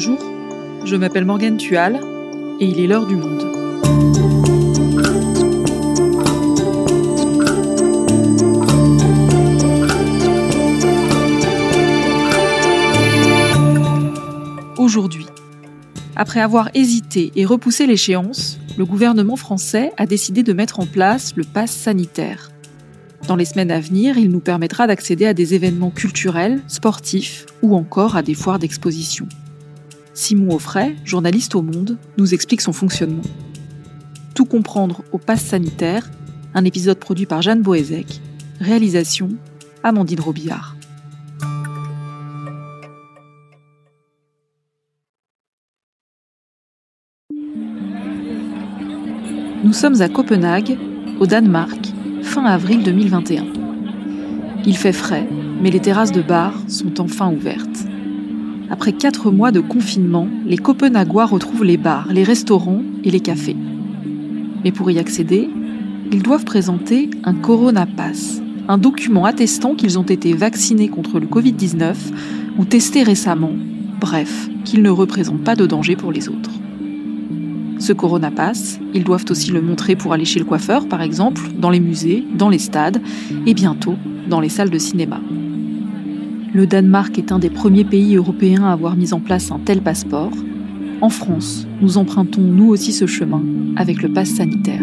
Bonjour, je m'appelle Morgane Tual et il est l'heure du monde. Aujourd'hui, après avoir hésité et repoussé l'échéance, le gouvernement français a décidé de mettre en place le pass sanitaire. Dans les semaines à venir, il nous permettra d'accéder à des événements culturels, sportifs ou encore à des foires d'exposition. Simon Offray, journaliste au Monde, nous explique son fonctionnement. Tout comprendre au pass sanitaire, un épisode produit par Jeanne Boézek, réalisation Amandine Robillard. Nous sommes à Copenhague, au Danemark, fin avril 2021. Il fait frais, mais les terrasses de bar sont enfin ouvertes. Après quatre mois de confinement, les Copenhaguois retrouvent les bars, les restaurants et les cafés. Mais pour y accéder, ils doivent présenter un Corona Pass, un document attestant qu'ils ont été vaccinés contre le Covid-19 ou testés récemment, bref, qu'ils ne représentent pas de danger pour les autres. Ce Corona Pass, ils doivent aussi le montrer pour aller chez le coiffeur, par exemple, dans les musées, dans les stades et bientôt dans les salles de cinéma. Le Danemark est un des premiers pays européens à avoir mis en place un tel passeport. En France, nous empruntons nous aussi ce chemin avec le pass sanitaire.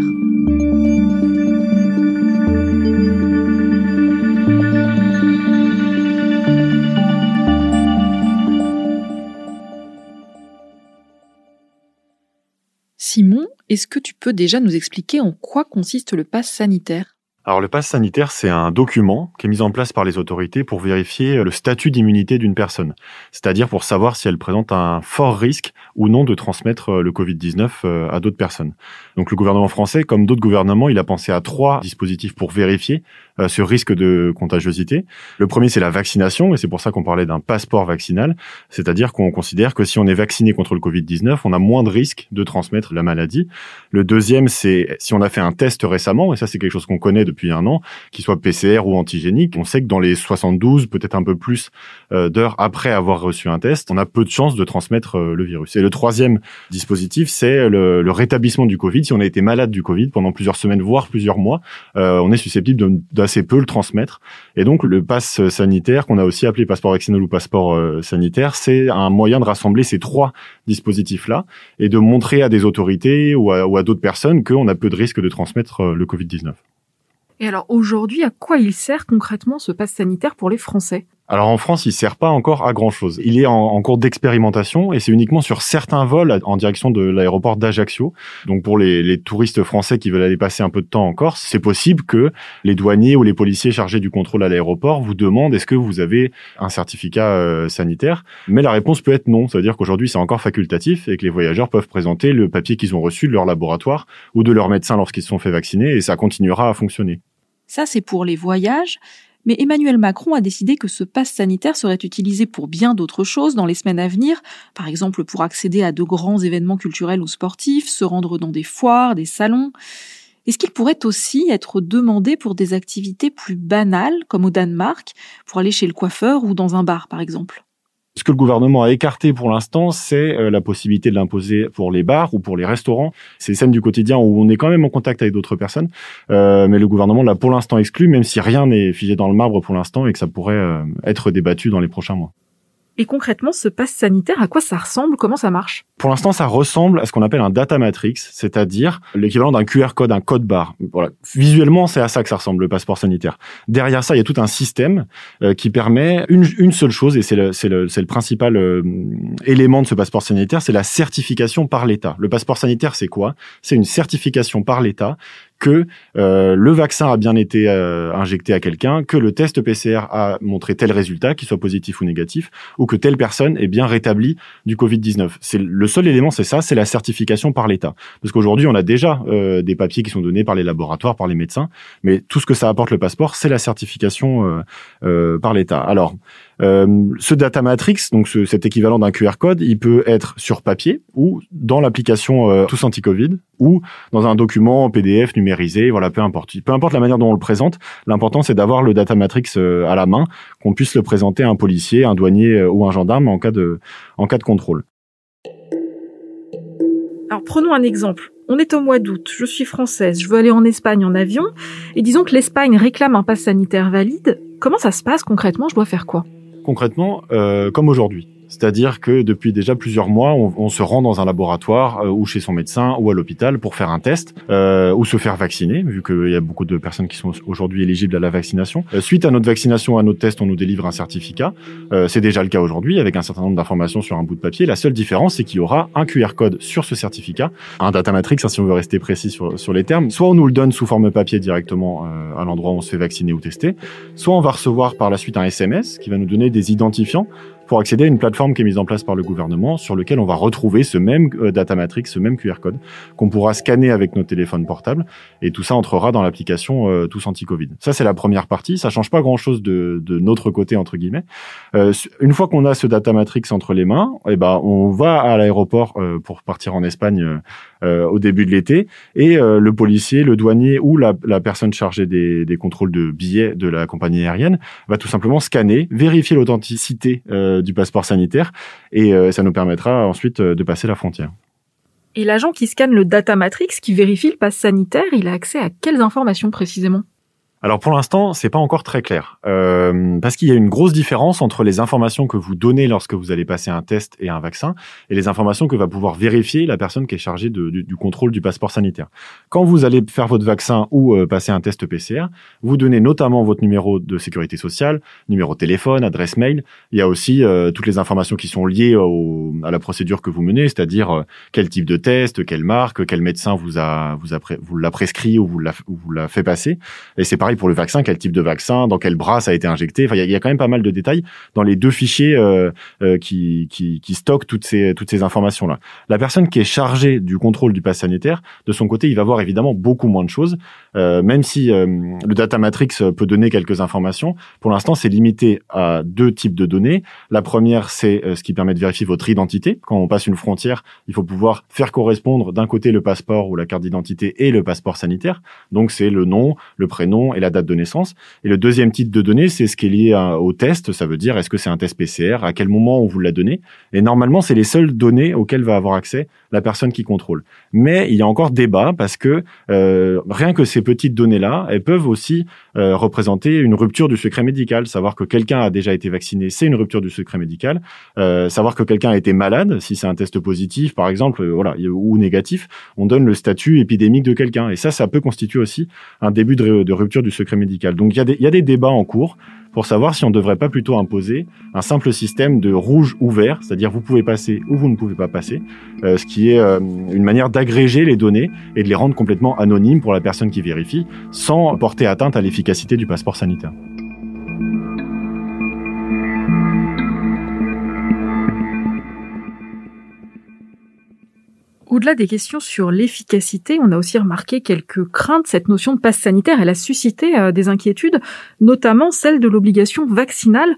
Simon, est-ce que tu peux déjà nous expliquer en quoi consiste le pass sanitaire? Alors le pass sanitaire, c'est un document qui est mis en place par les autorités pour vérifier le statut d'immunité d'une personne, c'est-à-dire pour savoir si elle présente un fort risque ou non de transmettre le Covid-19 euh, à d'autres personnes. Donc le gouvernement français, comme d'autres gouvernements, il a pensé à trois dispositifs pour vérifier euh, ce risque de contagiosité. Le premier, c'est la vaccination, et c'est pour ça qu'on parlait d'un passeport vaccinal, c'est-à-dire qu'on considère que si on est vacciné contre le Covid-19, on a moins de risque de transmettre la maladie. Le deuxième, c'est si on a fait un test récemment, et ça c'est quelque chose qu'on connaît depuis un an, qu'il soit PCR ou antigénique. On sait que dans les 72, peut-être un peu plus euh, d'heures après avoir reçu un test, on a peu de chances de transmettre euh, le virus. Et le troisième dispositif, c'est le, rétablissement du Covid. Si on a été malade du Covid pendant plusieurs semaines, voire plusieurs mois, euh, on est susceptible d'assez peu le transmettre. Et donc le pass sanitaire, qu'on a aussi appelé passeport vaccinal ou passeport sanitaire, c'est un moyen de rassembler ces trois dispositifs-là et de montrer à des autorités ou à, à d'autres personnes qu'on a peu de risque de transmettre le Covid-19. Et alors aujourd'hui, à quoi il sert concrètement ce pass sanitaire pour les Français? Alors en France, il sert pas encore à grand chose. Il est en, cours d'expérimentation et c'est uniquement sur certains vols en direction de l'aéroport d'Ajaccio. Donc pour les, touristes français qui veulent aller passer un peu de temps en Corse, c'est possible que les douaniers ou les policiers chargés du contrôle à l'aéroport vous demandent est-ce que vous avez un certificat euh, sanitaire. Mais la réponse peut être non. Ça veut dire qu'aujourd'hui c'est encore facultatif et que les voyageurs peuvent présenter le papier qu'ils ont reçu de leur laboratoire ou de leur médecin lorsqu'ils se sont fait vacciner et ça continuera à fonctionner. Ça c'est pour les voyages. Mais Emmanuel Macron a décidé que ce passe sanitaire serait utilisé pour bien d'autres choses dans les semaines à venir, par exemple pour accéder à de grands événements culturels ou sportifs, se rendre dans des foires, des salons. Est-ce qu'il pourrait aussi être demandé pour des activités plus banales, comme au Danemark, pour aller chez le coiffeur ou dans un bar par exemple? Ce que le gouvernement a écarté pour l'instant, c'est euh, la possibilité de l'imposer pour les bars ou pour les restaurants. C'est scènes du quotidien où on est quand même en contact avec d'autres personnes, euh, mais le gouvernement l'a pour l'instant exclu, même si rien n'est figé dans le marbre pour l'instant et que ça pourrait euh, être débattu dans les prochains mois. Et concrètement, ce pass sanitaire, à quoi ça ressemble? Comment ça marche? Pour l'instant, ça ressemble à ce qu'on appelle un data matrix, c'est-à-dire l'équivalent d'un QR code, un code barre. Voilà. Visuellement, c'est à ça que ça ressemble, le passeport sanitaire. Derrière ça, il y a tout un système euh, qui permet une, une, seule chose, et c'est le, le, le, principal euh, élément de ce passeport sanitaire, c'est la certification par l'État. Le passeport sanitaire, c'est quoi? C'est une certification par l'État que euh, le vaccin a bien été euh, injecté à quelqu'un, que le test PCR a montré tel résultat, qu'il soit positif ou négatif, ou que telle personne est bien rétablie du Covid-19. C'est le seul élément, c'est ça, c'est la certification par l'État. Parce qu'aujourd'hui, on a déjà euh, des papiers qui sont donnés par les laboratoires, par les médecins, mais tout ce que ça apporte le passeport, c'est la certification par l'État. Alors, euh, ce data matrix, donc ce, cet équivalent d'un QR code, il peut être sur papier ou dans l'application euh, Tous Anti-Covid ou dans un document PDF numérisé, voilà, peu importe. Peu importe la manière dont on le présente, l'important c'est d'avoir le data matrix euh, à la main, qu'on puisse le présenter à un policier, un douanier euh, ou un gendarme en cas de, en cas de contrôle. Alors prenons un exemple. On est au mois d'août, je suis française, je veux aller en Espagne en avion, et disons que l'Espagne réclame un pass sanitaire valide. Comment ça se passe concrètement? Je dois faire quoi? Concrètement, euh, comme aujourd'hui. C'est-à-dire que depuis déjà plusieurs mois, on, se rend dans un laboratoire euh, ou chez son médecin ou à l'hôpital pour faire un test euh, ou se faire vacciner, vu qu'il y a beaucoup de personnes qui sont aujourd'hui éligibles à la vaccination. Euh, suite à notre vaccination, à notre test, on nous délivre un certificat. Euh, c'est déjà le cas aujourd'hui avec un certain nombre d'informations sur un bout de papier. La seule différence, c'est qu'il y aura un QR code sur ce certificat, un data matrix, hein, si on veut rester précis sur, les termes. Soit on nous le donne sous forme papier directement à l'endroit où on se fait vacciner ou tester, soit on va recevoir par la suite un SMS qui va nous donner des identifiants pour accéder à une plateforme qui est mise en place par le gouvernement sur lequel on va retrouver ce même euh, data matrix, ce même QR code qu'on pourra scanner avec nos téléphones portables et tout ça entrera dans l'application euh, Tous Anti-Covid. Ça c'est la première partie, ça change pas grand-chose de, de notre côté entre guillemets. Euh, une fois qu'on a ce data matrix entre les mains, eh ben on va à l'aéroport euh, pour partir en Espagne euh, euh, au début de l'été et le policier, le douanier ou la, personne chargée des, des, contrôles de billets de la compagnie aérienne va tout simplement scanner, vérifier l'authenticité du passeport sanitaire et euh, ça nous permettra ensuite euh, de passer la frontière. Et l'agent qui scanne le data matrix, qui vérifie le passe sanitaire, il a accès à quelles informations précisément? Alors pour l'instant, c'est pas encore très clair euh, parce qu'il y a une grosse différence entre les informations que vous donnez lorsque vous allez passer un test et un vaccin et les informations que va pouvoir vérifier la personne qui est chargée du, contrôle du passeport sanitaire. Quand vous allez faire votre vaccin ou euh, passer un test PCR, vous donnez notamment votre numéro de sécurité sociale, numéro de téléphone, adresse mail. Il y a aussi euh, toutes les informations qui sont liées au, à la procédure que vous menez, c'est-à-dire euh, quel type de test, quelle marque, quel médecin vous a vous a vous l'a prescrit ou vous l'a vous l'a fait passer. Et c'est pareil pour le vaccin, quel type de vaccin, dans quel bras ça a été injecté. Enfin, il y, a quand même pas mal de détails dans les deux fichiers euh, euh, qui, qui, qui, stockent toutes ces, toutes ces informations-là. La personne qui est chargée du contrôle du pass sanitaire, de son côté, il va voir évidemment beaucoup moins de choses, euh, même si euh, le data matrix peut donner quelques informations. Pour l'instant, c'est limité à deux types de données. La première, c'est euh, ce qui permet de vérifier votre identité. Quand on passe une frontière, il faut pouvoir faire correspondre d'un côté le passeport ou la carte d'identité et le passeport sanitaire. Donc, c'est le nom, le prénom et la date de naissance. Et le deuxième type de données, c'est ce qui est lié au test. Ça veut dire est-ce que c'est un test PCR, à quel moment on vous l'a donné? Et normalement, c'est les seules données auxquelles va avoir accès la personne qui contrôle. Mais il y a encore débat parce que euh, rien que ces petites données-là, elles peuvent aussi euh, représenter une rupture du secret médical. Savoir que quelqu'un a déjà été vacciné, c'est une rupture du secret médical. Euh, savoir que quelqu'un a été malade, si c'est un test positif par exemple, voilà, ou négatif, on donne le statut épidémique de quelqu'un. Et ça, ça peut constituer aussi un début de, de rupture du secret médical. Donc il y, a des, débats en cours pour savoir si on ne devrait pas plutôt imposer un simple système de rouge ou vert, c'est-à-dire vous pouvez passer ou vous ne pouvez pas passer, euh, ce qui est euh, une manière d'agréger les données et de les rendre complètement anonymes pour la personne qui vérifie, sans porter atteinte à l'efficacité du passeport sanitaire. Au-delà des questions sur l'efficacité, on a aussi remarqué quelques craintes. Cette notion de passe sanitaire, elle a suscité euh, des inquiétudes, notamment celle de l'obligation vaccinale.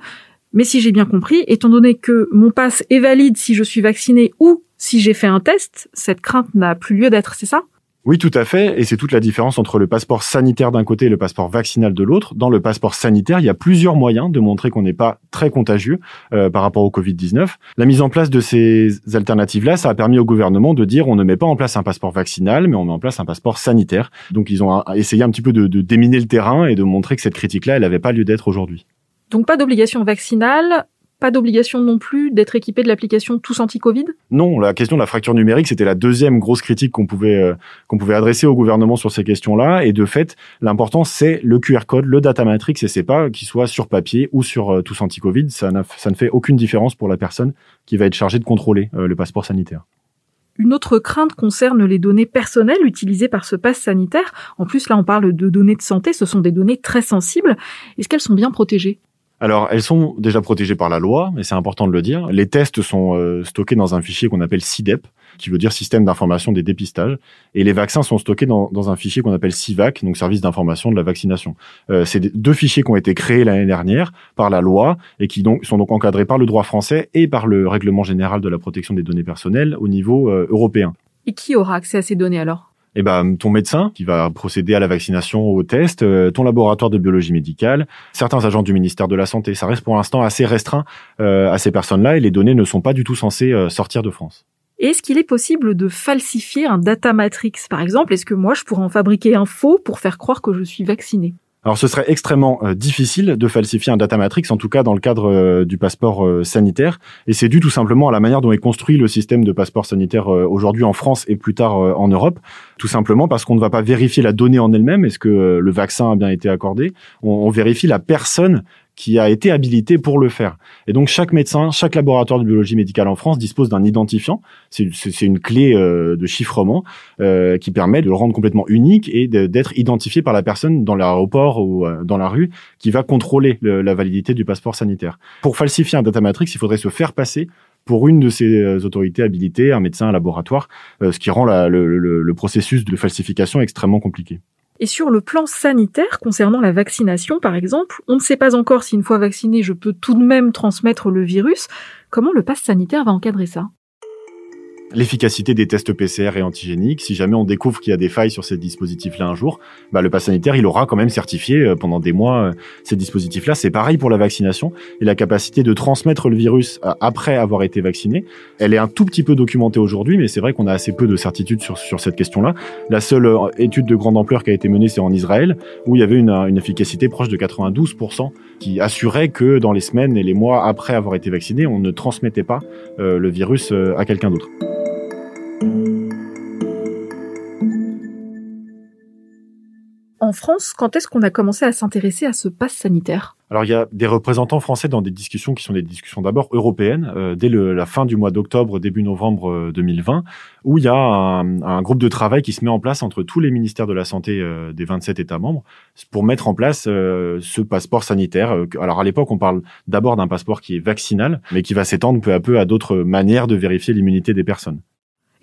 Mais si j'ai bien compris, étant donné que mon passe est valide si je suis vacciné ou si j'ai fait un test, cette crainte n'a plus lieu d'être, c'est ça? Oui, tout à fait. Et c'est toute la différence entre le passeport sanitaire d'un côté et le passeport vaccinal de l'autre. Dans le passeport sanitaire, il y a plusieurs moyens de montrer qu'on n'est pas très contagieux euh, par rapport au Covid-19. La mise en place de ces alternatives-là, ça a permis au gouvernement de dire on ne met pas en place un passeport vaccinal, mais on met en place un passeport sanitaire. Donc ils ont essayé un petit peu de, de déminer le terrain et de montrer que cette critique-là, elle n'avait pas lieu d'être aujourd'hui. Donc pas d'obligation vaccinale, pas d'obligation non plus d'être équipé de l'application Tous Anti-Covid? Non, la question de la fracture numérique, c'était la deuxième grosse critique qu'on pouvait euh, qu'on pouvait adresser au gouvernement sur ces questions-là. Et de fait, l'important c'est le QR code, le data matrix, et c'est pas qu'il soit sur papier ou sur euh, Tous Anti-Covid. Ça, ça ne fait aucune différence pour la personne qui va être chargée de contrôler euh, le passeport sanitaire. Une autre crainte concerne les données personnelles utilisées par ce pass sanitaire. En plus, là, on parle de données de santé. Ce sont des données très sensibles. Est-ce qu'elles sont bien protégées? Alors, elles sont déjà protégées par la loi, mais c'est important de le dire. Les tests sont euh, stockés dans un fichier qu'on appelle CIDEP, qui veut dire Système d'information des dépistages, et les vaccins sont stockés dans, un fichier qu'on appelle CIVAC, donc Service d'information de la vaccination. Euh, c'est deux fichiers qui ont été créés l'année dernière par la loi et qui sont donc encadrés par le droit français et par le règlement général de la protection des données personnelles au niveau euh, européen. Et qui aura accès à ces données alors? Eh ben, ton médecin qui va procéder à la vaccination, au test, euh, ton laboratoire de biologie médicale, certains agents du ministère de la Santé. Ça reste pour l'instant assez restreint euh, à ces personnes-là et les données ne sont pas du tout censées euh, sortir de France. Est-ce qu'il est possible de falsifier un data matrix, par exemple? Est-ce que moi, je pourrais en fabriquer un faux pour faire croire que je suis vacciné alors ce serait extrêmement euh, difficile de falsifier un data matrix, en tout cas dans le cadre euh, du passeport euh, sanitaire, et c'est dû tout simplement à la manière dont est construit le système de passeport sanitaire aujourd'hui en France et plus tard en Europe, tout simplement parce qu'on ne va pas vérifier la donnée en elle-même, est-ce que le vaccin a bien été accordé, on, on vérifie la personne qui a été habilité pour le faire. Et donc chaque médecin, chaque laboratoire de biologie médicale en France dispose d'un identifiant. C'est une clé euh, de chiffrement euh, qui permet de le rendre complètement unique et d'être identifié par la personne dans l'aéroport ou euh, dans la rue qui va contrôler la validité du passeport sanitaire. Pour falsifier un data matrix, il faudrait se faire passer pour une de ces autorités habilitées, un médecin, un laboratoire, ce qui rend le processus de falsification extrêmement compliqué. Et sur le plan sanitaire, concernant la vaccination par exemple, on ne sait pas encore si une fois vacciné, je peux tout de même transmettre le virus. Comment le pass sanitaire va encadrer ça? L'efficacité des tests PCR et antigéniques. Si jamais on découvre qu'il y a des failles sur ces dispositifs-là un jour, bah, le pass sanitaire, il aura quand même certifié euh, pendant des mois euh, ces dispositifs-là. C'est pareil pour la vaccination et la capacité de transmettre le virus euh, après avoir été vacciné. Elle est un tout petit peu documentée aujourd'hui, mais c'est vrai qu'on a assez peu de certitude sur, sur cette question-là. La seule étude de grande ampleur qui a été menée, c'est en Israël, où il y avait une, une efficacité proche de 92% qui assurait que dans les semaines et les mois après avoir été vacciné, on ne transmettait pas le virus à quelqu'un d'autre. En France, quand est-ce qu'on a commencé à s'intéresser à ce pass sanitaire? Alors il y a des représentants français dans des discussions qui sont des discussions d'abord européennes euh, dès la fin du mois d'octobre début novembre 2020 euh, où il y a un, groupe de travail qui se met en place entre tous les ministères de la santé euh, des 27 États membres pour mettre en place ce passeport sanitaire. Alors à l'époque on parle d'abord d'un passeport qui est vaccinal mais qui va s'étendre peu à peu à d'autres manières de vérifier l'immunité des personnes.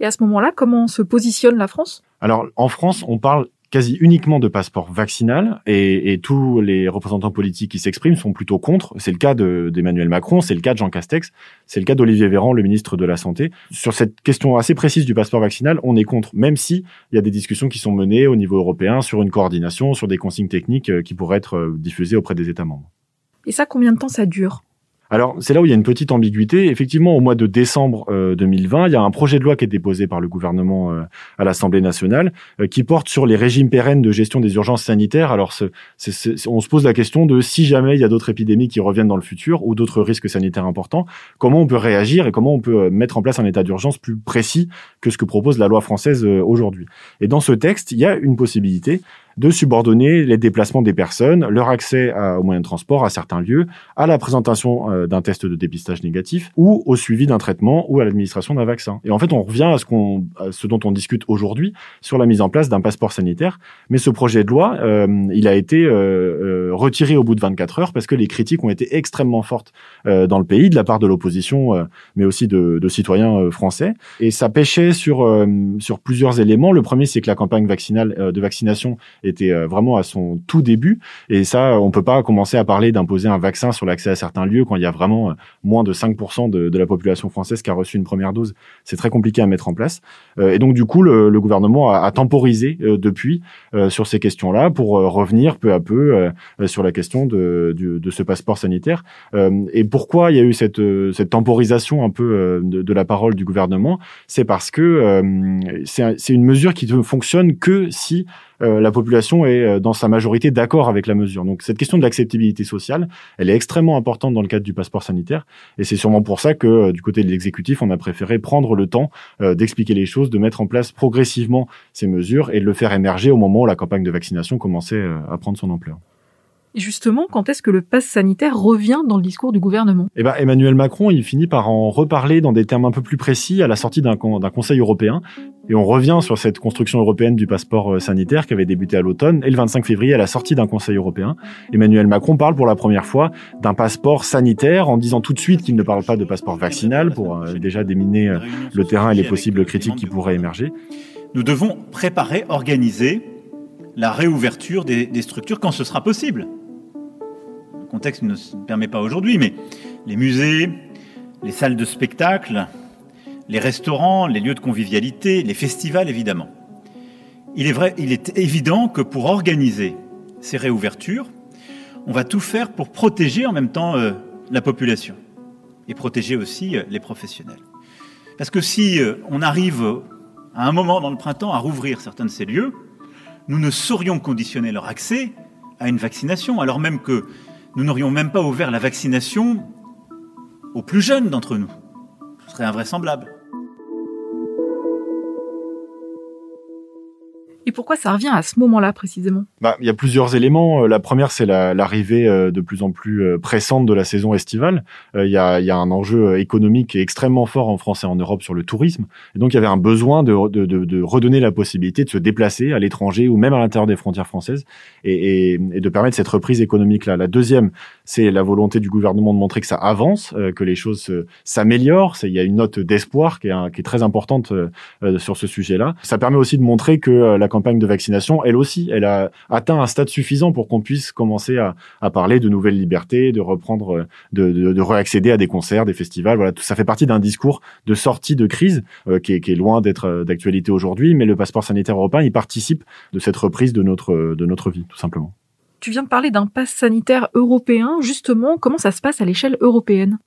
Et à ce moment-là, comment se positionne la France? Alors en France, on parle quasi uniquement de passeport vaccinal et, tous les représentants politiques qui s'expriment sont plutôt contre. C'est le cas d'Emmanuel Macron, c'est le cas de Jean Castex, c'est le cas d'Olivier Véran, le ministre de la Santé. Sur cette question assez précise du passeport vaccinal, on est contre, même si il y a des discussions qui sont menées au niveau européen sur une coordination, sur des consignes techniques euh, qui pourraient être euh, diffusées auprès des États membres. Et ça, combien de temps ça dure? Alors, c'est là où il y a une petite ambiguïté. Effectivement, au mois de décembre 2020, euh, il y a un projet de loi qui est déposé par le gouvernement euh, à l'Assemblée nationale euh, qui porte sur les régimes pérennes de gestion des urgences sanitaires. Alors, on se pose la question de si jamais il y a d'autres épidémies qui reviennent dans le futur ou d'autres risques sanitaires importants, comment on peut réagir et comment on peut mettre en place un état d'urgence plus précis que ce que propose la loi française aujourd'hui. Et dans ce texte, il y a une possibilité de subordonner les déplacements des personnes, leur accès aux moyens de transport à certains lieux, à la présentation euh, d'un test de dépistage négatif ou au suivi d'un traitement ou à l'administration d'un vaccin. Et en fait, on revient à ce, qu'on, ce dont on discute aujourd'hui sur la mise en place d'un passeport sanitaire. Mais ce projet de loi, euh, il a été euh, retiré au bout de 24 heures parce que les critiques ont été extrêmement fortes dans le pays de la part de l'opposition, mais aussi de, de citoyens français. Et ça pêchait sur sur plusieurs éléments. Le premier, c'est que la campagne vaccinale de vaccination était euh, vraiment à son tout début. Et ça, on peut pas commencer à parler d'imposer un vaccin sur l'accès à certains lieux quand il y a vraiment euh, moins de 5% de, de, la population française qui a reçu une première dose. C'est très compliqué à mettre en place. Euh, et donc, du coup, le, le gouvernement a, a temporisé depuis sur ces questions-là pour revenir peu à peu sur la question de, de, de ce passeport sanitaire. et pourquoi il y a eu cette, cette temporisation un peu de, de la parole du gouvernement? C'est parce que c'est une mesure qui ne fonctionne que si euh, la population est euh, dans sa majorité d'accord avec la mesure. Donc cette question de l'acceptabilité sociale, elle est extrêmement importante dans le cadre du passeport sanitaire. Et c'est sûrement pour ça que euh, du côté de l'exécutif, on a préféré prendre le temps d'expliquer les choses, de mettre en place progressivement ces mesures et de le faire émerger au moment où la campagne de vaccination commençait à prendre son ampleur. Et justement, quand est-ce que le pass sanitaire revient dans le discours du gouvernement? Eh ben, Emmanuel Macron, il finit par en reparler dans des termes un peu plus précis à la sortie d'un Conseil européen. Et on revient sur cette construction européenne du passeport euh, sanitaire qui avait débuté à l'automne. Et le 25 février, à la sortie d'un Conseil européen, Emmanuel Macron parle pour la première fois d'un passeport sanitaire en disant tout de suite qu'il ne parle pas de passeport vaccinal pour euh, déjà déminer euh, le terrain et les possibles critiques qui pourraient émerger. Nous devons préparer, organiser la réouverture des, des structures quand ce sera possible contexte ne permet pas aujourd'hui, mais les musées, les salles de spectacle, les restaurants, les lieux de convivialité, les festivals évidemment. Il est vrai, il est évident que pour organiser ces réouvertures, on va tout faire pour protéger en même temps euh, la population et protéger aussi euh, les professionnels. Parce que si euh, on arrive à un moment dans le printemps à rouvrir certains de ces lieux, nous ne saurions conditionner leur accès à une vaccination, alors même que nous n'aurions même pas ouvert la vaccination aux plus jeunes d'entre nous. Ce serait invraisemblable. Pourquoi ça revient à ce moment-là précisément? Bah, Il y a plusieurs éléments. Euh, la première, c'est l'arrivée euh, de plus en plus euh, pressante de la saison estivale. Il y, a, un enjeu économique extrêmement fort en France et en Europe sur le tourisme. Et donc, il y avait un besoin de, redonner la possibilité de se déplacer à l'étranger ou même à l'intérieur des frontières françaises et, de permettre cette reprise économique-là. La deuxième, c'est la volonté du gouvernement de montrer que ça avance, que les choses s'améliorent. Il y a une note d'espoir qui, qui est très importante sur ce sujet-là. Ça permet aussi de montrer que la campagne de vaccination, elle aussi, elle a atteint un stade suffisant pour qu'on puisse commencer à, parler de nouvelles libertés, de reprendre, de, de, de, réaccéder à des concerts, des festivals. Voilà, tout ça fait partie d'un discours de sortie de crise euh, qui, est, qui, est, loin d'être euh, d'actualité aujourd'hui, mais le passeport sanitaire européen, il participe de cette reprise de notre de notre vie, tout simplement. Tu viens de parler d'un pass sanitaire européen. Justement, comment ça se passe à l'échelle européenne?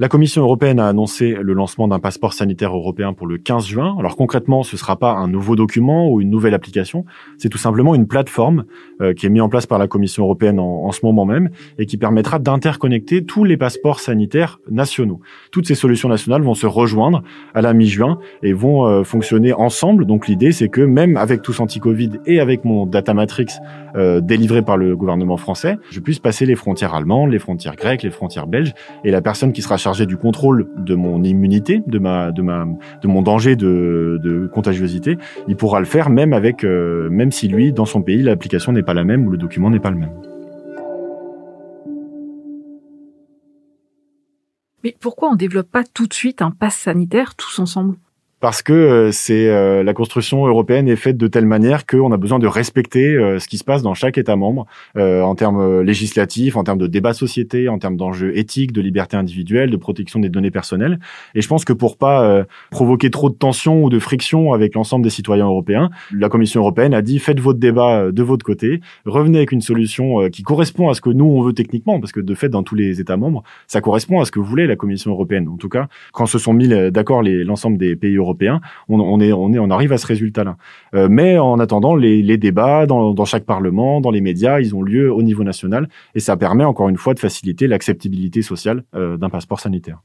La Commission européenne a annoncé le lancement d'un passeport sanitaire européen pour le 15 juin. Alors concrètement, ce ne sera pas un nouveau document ou une nouvelle application, c'est tout simplement une plateforme euh, qui est mise en place par la Commission européenne en, ce moment même et qui permettra d'interconnecter tous les passeports sanitaires nationaux. Toutes ces solutions nationales vont se rejoindre à la mi-juin et vont euh, fonctionner ensemble. Donc l'idée, c'est que même avec tous anti-Covid et avec mon data matrix euh, délivré par le gouvernement français, je puisse passer les frontières allemandes, les frontières grecques, les frontières belges et la personne qui sera chargée du contrôle de mon immunité, de mon danger de, contagiosité, il pourra le faire même avec, euh, même si lui, dans son pays, l'application n'est pas la même ou le document n'est pas le même. Mais pourquoi on développe pas tout de suite un pass sanitaire tous ensemble? Parce que euh, c'est euh, la construction européenne est faite de telle manière qu'on a besoin de respecter euh, ce qui se passe dans chaque État membre en termes législatifs, en termes de débat société, en termes d'enjeux éthiques, de liberté individuelle, de protection des données personnelles. Et je pense que pour pas provoquer trop de tensions ou de frictions avec l'ensemble des citoyens européens, la Commission européenne a dit faites votre débat de votre côté, revenez avec une solution qui correspond à ce que nous on veut techniquement, parce que de fait dans tous les États membres, ça correspond à ce que voulait la Commission européenne. En tout cas, quand se sont mis d'accord l'ensemble des pays européens on, arrive à ce résultat-là. Euh, mais en attendant, les, débats dans, dans, chaque parlement, dans les médias, ils ont lieu au niveau national et ça permet encore une fois de faciliter l'acceptabilité sociale euh, d'un passeport sanitaire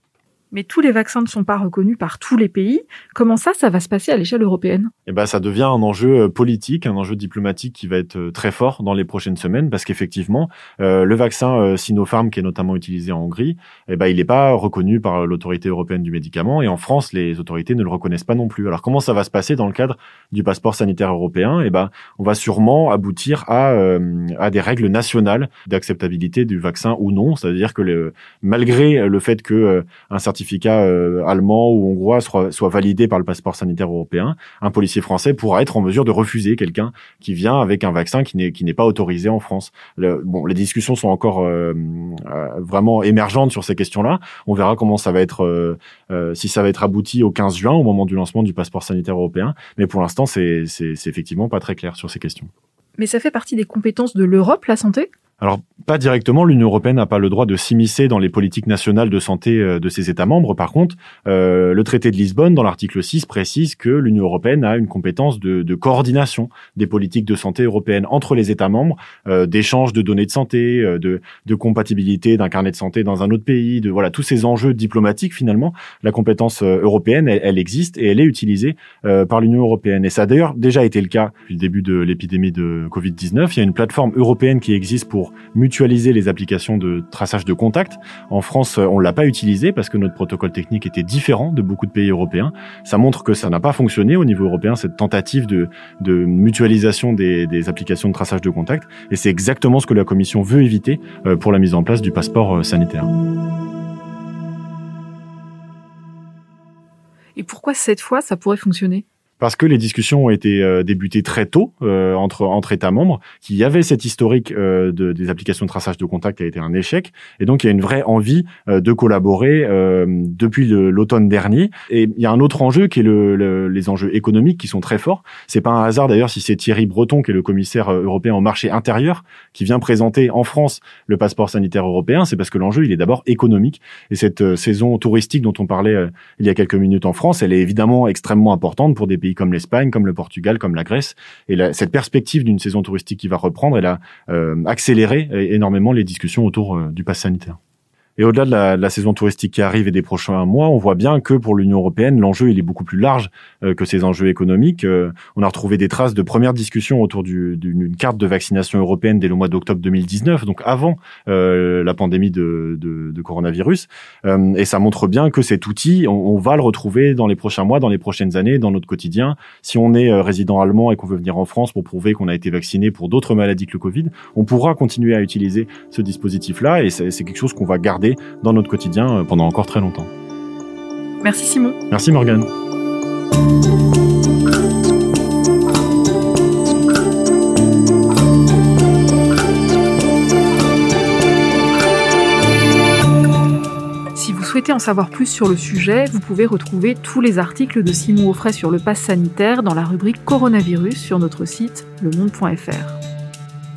mais tous les vaccins ne sont pas reconnus par tous les pays. Comment ça, ça va se passer à l'échelle européenne? Eh ben, ça devient un enjeu euh, politique, un enjeu diplomatique qui va être euh, très fort dans les prochaines semaines, parce qu'effectivement, euh, le vaccin Sinopharm, qui est notamment utilisé en Hongrie, eh ben, il n'est pas reconnu par l'autorité européenne du médicament, et en France, les autorités ne le reconnaissent pas non plus. Alors, comment ça va se passer dans le cadre du passeport sanitaire européen? Eh ben, on va sûrement aboutir à, des règles nationales d'acceptabilité du vaccin ou non, c'est-à-dire que malgré le fait que un certificat certificat euh, allemand ou hongrois soit, validé par le passeport sanitaire européen, un policier français pourra être en mesure de refuser quelqu'un qui vient avec un vaccin qui n'est pas autorisé en France. Bon, les discussions sont encore euh, euh, vraiment émergentes sur ces questions-là. On verra comment ça va être, si ça va être abouti au 15 juin, au moment du lancement du passeport sanitaire européen. Mais pour l'instant, c'est effectivement pas très clair sur ces questions. Mais ça fait partie des compétences de l'Europe, la santé? Alors, pas directement, l'Union européenne n'a pas le droit de s'immiscer dans les politiques nationales de santé euh, de ses États membres. Par contre, euh, le traité de Lisbonne, dans l'article 6, précise que l'Union européenne a une compétence de, de, coordination des politiques de santé européennes entre les États membres, euh, d'échange de données de santé, euh, de, de, compatibilité d'un carnet de santé dans un autre pays, de voilà tous ces enjeux diplomatiques finalement. La compétence euh, européenne, elle, elle, existe et elle est utilisée par l'Union européenne. Et ça a d'ailleurs déjà été le cas depuis le début de l'épidémie de Covid-19. Il y a une plateforme européenne qui existe pour mutualiser les applications de traçage de contact. En France, on l'a pas utilisé parce que notre protocole technique était différent de beaucoup de pays européens. Ça montre que ça n'a pas fonctionné au niveau européen, cette tentative de, mutualisation des, des applications de traçage de contact. Et c'est exactement ce que la Commission veut éviter euh, pour la mise en place du passeport euh, sanitaire. Et pourquoi cette fois ça pourrait fonctionner? Parce que les discussions ont été euh, débutées très tôt euh, entre entre États membres, qu'il y avait cette historique euh, de, des applications de traçage de contact qui a été un échec, et donc il y a une vraie envie de collaborer depuis l'automne dernier. Et il y a un autre enjeu qui est le, les enjeux économiques qui sont très forts. C'est pas un hasard d'ailleurs si c'est Thierry Breton qui est le commissaire européen au marché intérieur qui vient présenter en France le passeport sanitaire européen. C'est parce que l'enjeu il est d'abord économique. Et cette saison touristique dont on parlait il y a quelques minutes en France, elle est évidemment extrêmement importante pour des pays comme l'Espagne, comme le Portugal, comme la Grèce. Et cette perspective d'une saison touristique qui va reprendre, elle a euh, accéléré énormément les discussions autour euh, du pass sanitaire. Et au-delà de la, saison touristique qui arrive et des prochains mois, on voit bien que pour l'Union européenne, l'enjeu il est beaucoup plus large euh, que ces enjeux économiques. Euh, on a retrouvé des traces de premières discussions autour d'une carte de vaccination européenne dès le mois d'octobre 2019, donc avant euh, la pandémie de coronavirus. et ça montre bien que cet outil, on, on, va le retrouver dans les prochains mois, dans les prochaines années, dans notre quotidien. Si on est résident allemand et qu'on veut venir en France pour prouver qu'on a été vacciné pour d'autres maladies que le Covid, on pourra continuer à utiliser ce dispositif-là et c'est quelque chose qu'on va garder dans notre quotidien euh, pendant encore très longtemps. Merci Simon. Merci Morgane. Si vous souhaitez en savoir plus sur le sujet, vous pouvez retrouver tous les articles de Simon Offray sur le pass sanitaire dans la rubrique Coronavirus sur notre site lemonde.fr.